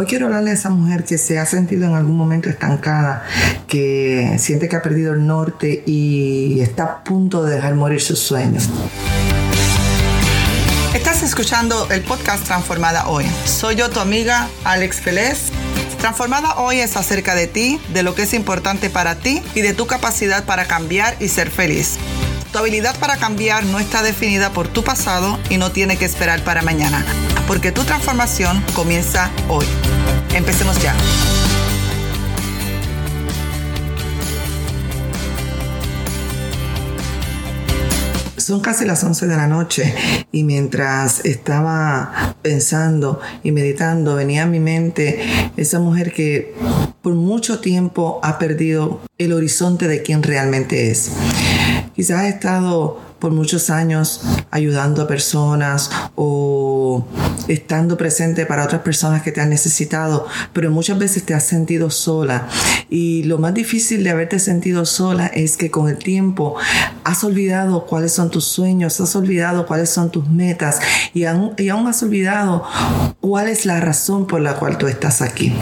Hoy quiero hablarle a esa mujer que se ha sentido en algún momento estancada, que siente que ha perdido el norte y está a punto de dejar morir sus sueños. Estás escuchando el podcast Transformada Hoy. Soy yo, tu amiga Alex Feliz. Transformada Hoy es acerca de ti, de lo que es importante para ti y de tu capacidad para cambiar y ser feliz. Tu habilidad para cambiar no está definida por tu pasado y no tiene que esperar para mañana, porque tu transformación comienza hoy. Empecemos ya. Son casi las 11 de la noche y mientras estaba pensando y meditando venía a mi mente esa mujer que por mucho tiempo ha perdido el horizonte de quién realmente es. Quizás ha estado por muchos años ayudando a personas o estando presente para otras personas que te han necesitado, pero muchas veces te has sentido sola. Y lo más difícil de haberte sentido sola es que con el tiempo has olvidado cuáles son tus sueños, has olvidado cuáles son tus metas y aún, y aún has olvidado cuál es la razón por la cual tú estás aquí.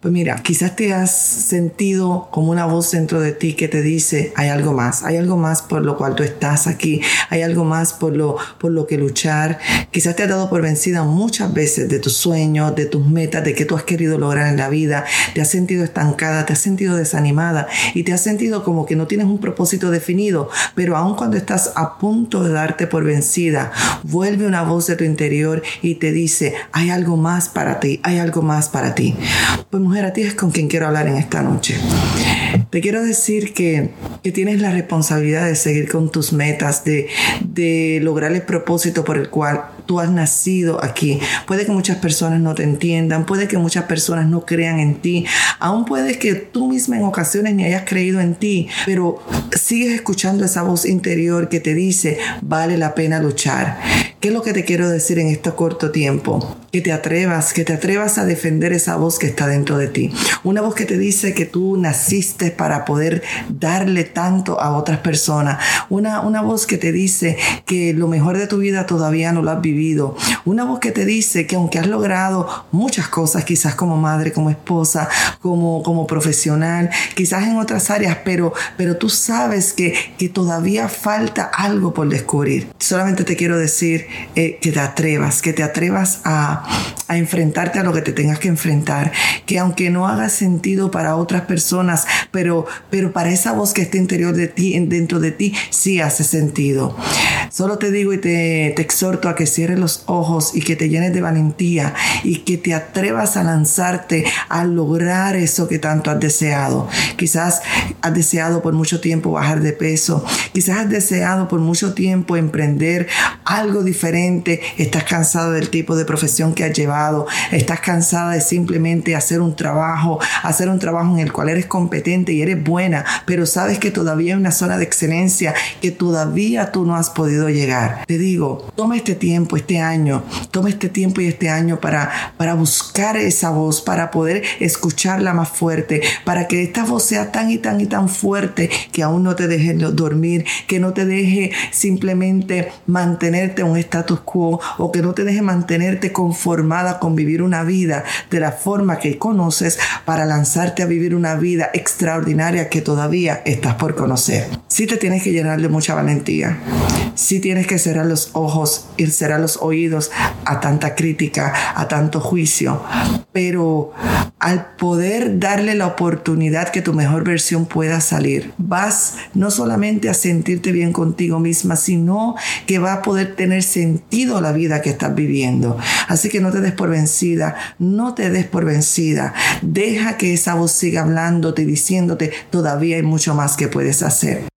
Pues mira, quizás te has sentido como una voz dentro de ti que te dice, hay algo más, hay algo más por lo cual tú estás aquí, hay algo más por lo, por lo que luchar. Quizás te has dado por vencida muchas veces de tus sueños, de tus metas, de que tú has querido lograr en la vida, te has sentido estancada, te has sentido desanimada y te has sentido como que no tienes un propósito definido, pero aun cuando estás a punto de darte por vencida, vuelve una voz de tu interior y te dice, hay algo más para ti, hay algo más para ti. Pues mujer, a ti es con quien quiero hablar en esta noche. Te quiero decir que, que tienes la responsabilidad de seguir con tus metas, de, de lograr el propósito por el cual tú has nacido aquí. Puede que muchas personas no te entiendan, puede que muchas personas no crean en ti, aún puede que tú misma en ocasiones ni hayas creído en ti, pero sigues escuchando esa voz interior que te dice, vale la pena luchar. ¿Qué es lo que te quiero decir en este corto tiempo? Que te atrevas, que te atrevas a defender esa voz que está dentro de ti. Una voz que te dice que tú naciste para poder darle tanto a otras personas. Una, una voz que te dice que lo mejor de tu vida todavía no lo has vivido. Una voz que te dice que aunque has logrado muchas cosas, quizás como madre, como esposa, como, como profesional, quizás en otras áreas, pero, pero tú sabes que, que todavía falta algo por descubrir. Solamente te quiero decir eh, que te atrevas, que te atrevas a, a enfrentarte a lo que te tengas que enfrentar, que aunque no haga sentido para otras personas, pero, pero para esa voz que está interior de ti, dentro de ti, sí hace sentido. Solo te digo y te, te exhorto a que cierres los ojos y que te llenes de valentía y que te atrevas a lanzarte a lograr eso que tanto has deseado. Quizás has deseado por mucho tiempo bajar de peso, quizás has deseado por mucho tiempo emprender algo diferente, estás cansado del tipo de profesión que has llevado, estás cansada de simplemente hacer un trabajo, hacer un trabajo en el cual eres competente y eres buena, pero sabes que todavía hay una zona de excelencia que todavía tú no has podido llegar. Te digo, toma este tiempo, este año, toma este tiempo y este año para, para buscar esa voz, para poder escucharla más fuerte, para que esta voz sea tan y tan y tan fuerte que aún no te deje dormir, que no te deje simplemente mantenerte en un status quo o que no te deje mantenerte con vivir una vida de la forma que conoces para lanzarte a vivir una vida extraordinaria que todavía estás por conocer. Sí te tienes que llenar de mucha valentía. Sí tienes que cerrar los ojos y cerrar los oídos a tanta crítica, a tanto juicio. Pero al poder darle la oportunidad que tu mejor versión pueda salir, vas no solamente a sentirte bien contigo misma, sino que va a poder tener sentido la vida que estás viviendo. Así que no te des por vencida, no te des por vencida. Deja que esa voz siga hablándote y diciéndote, todavía hay mucho más que puedes hacer.